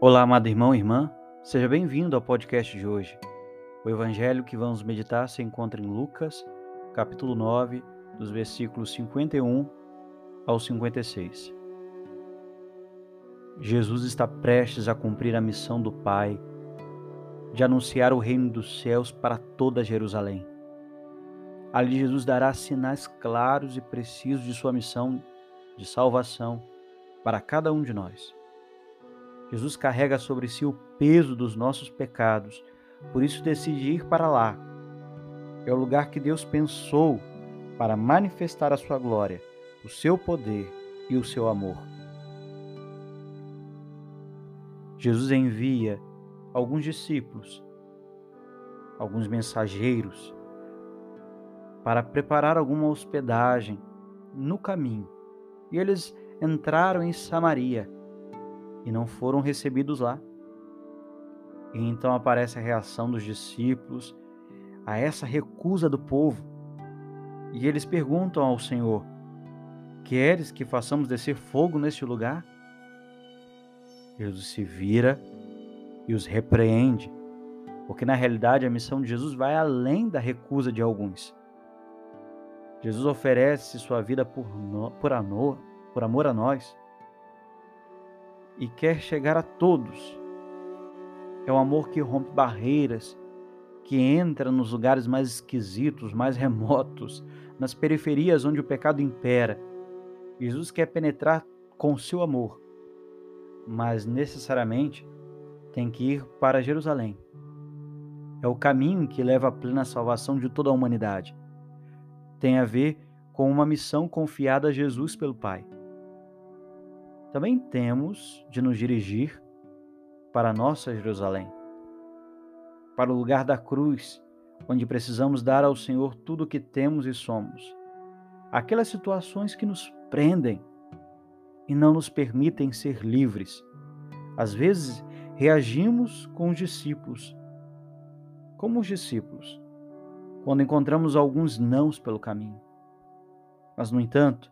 Olá, amado irmão e irmã, seja bem-vindo ao podcast de hoje. O evangelho que vamos meditar se encontra em Lucas, capítulo 9, dos versículos 51 ao 56. Jesus está prestes a cumprir a missão do Pai de anunciar o reino dos céus para toda Jerusalém. Ali Jesus dará sinais claros e precisos de sua missão de salvação para cada um de nós. Jesus carrega sobre si o peso dos nossos pecados, por isso decide ir para lá. É o lugar que Deus pensou para manifestar a sua glória, o seu poder e o seu amor. Jesus envia alguns discípulos, alguns mensageiros, para preparar alguma hospedagem no caminho. E eles entraram em Samaria e não foram recebidos lá. E então aparece a reação dos discípulos a essa recusa do povo. E eles perguntam ao Senhor: Queres que façamos descer fogo neste lugar? Jesus se vira e os repreende, porque na realidade a missão de Jesus vai além da recusa de alguns. Jesus oferece sua vida por, no, por, amor, por amor a nós e quer chegar a todos. É um amor que rompe barreiras, que entra nos lugares mais esquisitos, mais remotos, nas periferias onde o pecado impera. Jesus quer penetrar com seu amor, mas necessariamente tem que ir para Jerusalém. É o caminho que leva à plena salvação de toda a humanidade. Tem a ver com uma missão confiada a Jesus pelo Pai também temos de nos dirigir para nossa Jerusalém, para o lugar da cruz, onde precisamos dar ao Senhor tudo o que temos e somos. Aquelas situações que nos prendem e não nos permitem ser livres. Às vezes, reagimos com os discípulos, como os discípulos, quando encontramos alguns nãos pelo caminho. Mas, no entanto,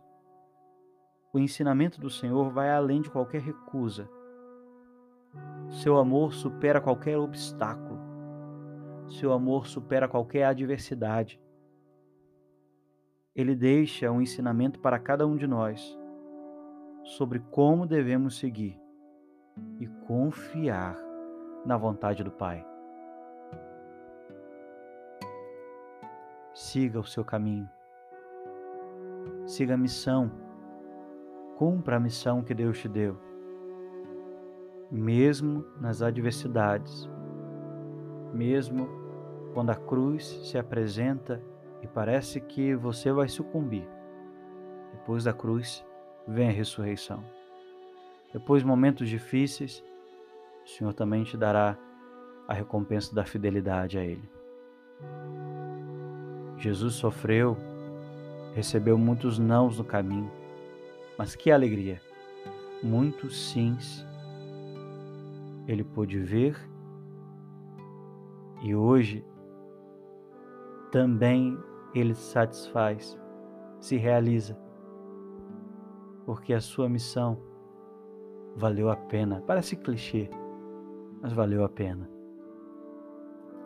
o ensinamento do Senhor vai além de qualquer recusa. Seu amor supera qualquer obstáculo. Seu amor supera qualquer adversidade. Ele deixa um ensinamento para cada um de nós sobre como devemos seguir e confiar na vontade do Pai. Siga o seu caminho. Siga a missão Cumpra a missão que Deus te deu, mesmo nas adversidades, mesmo quando a cruz se apresenta e parece que você vai sucumbir. Depois da cruz vem a ressurreição. Depois de momentos difíceis, o Senhor também te dará a recompensa da fidelidade a Ele. Jesus sofreu, recebeu muitos nãos no caminho mas que alegria! Muitos sims ele pôde ver e hoje também ele satisfaz, se realiza, porque a sua missão valeu a pena. Parece clichê, mas valeu a pena.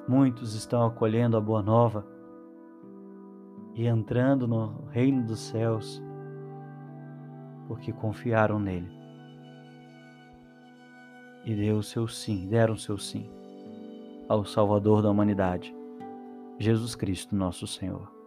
Muitos estão acolhendo a boa nova e entrando no reino dos céus porque confiaram nele. E deu seu sim, deram seu sim ao Salvador da humanidade, Jesus Cristo, nosso Senhor.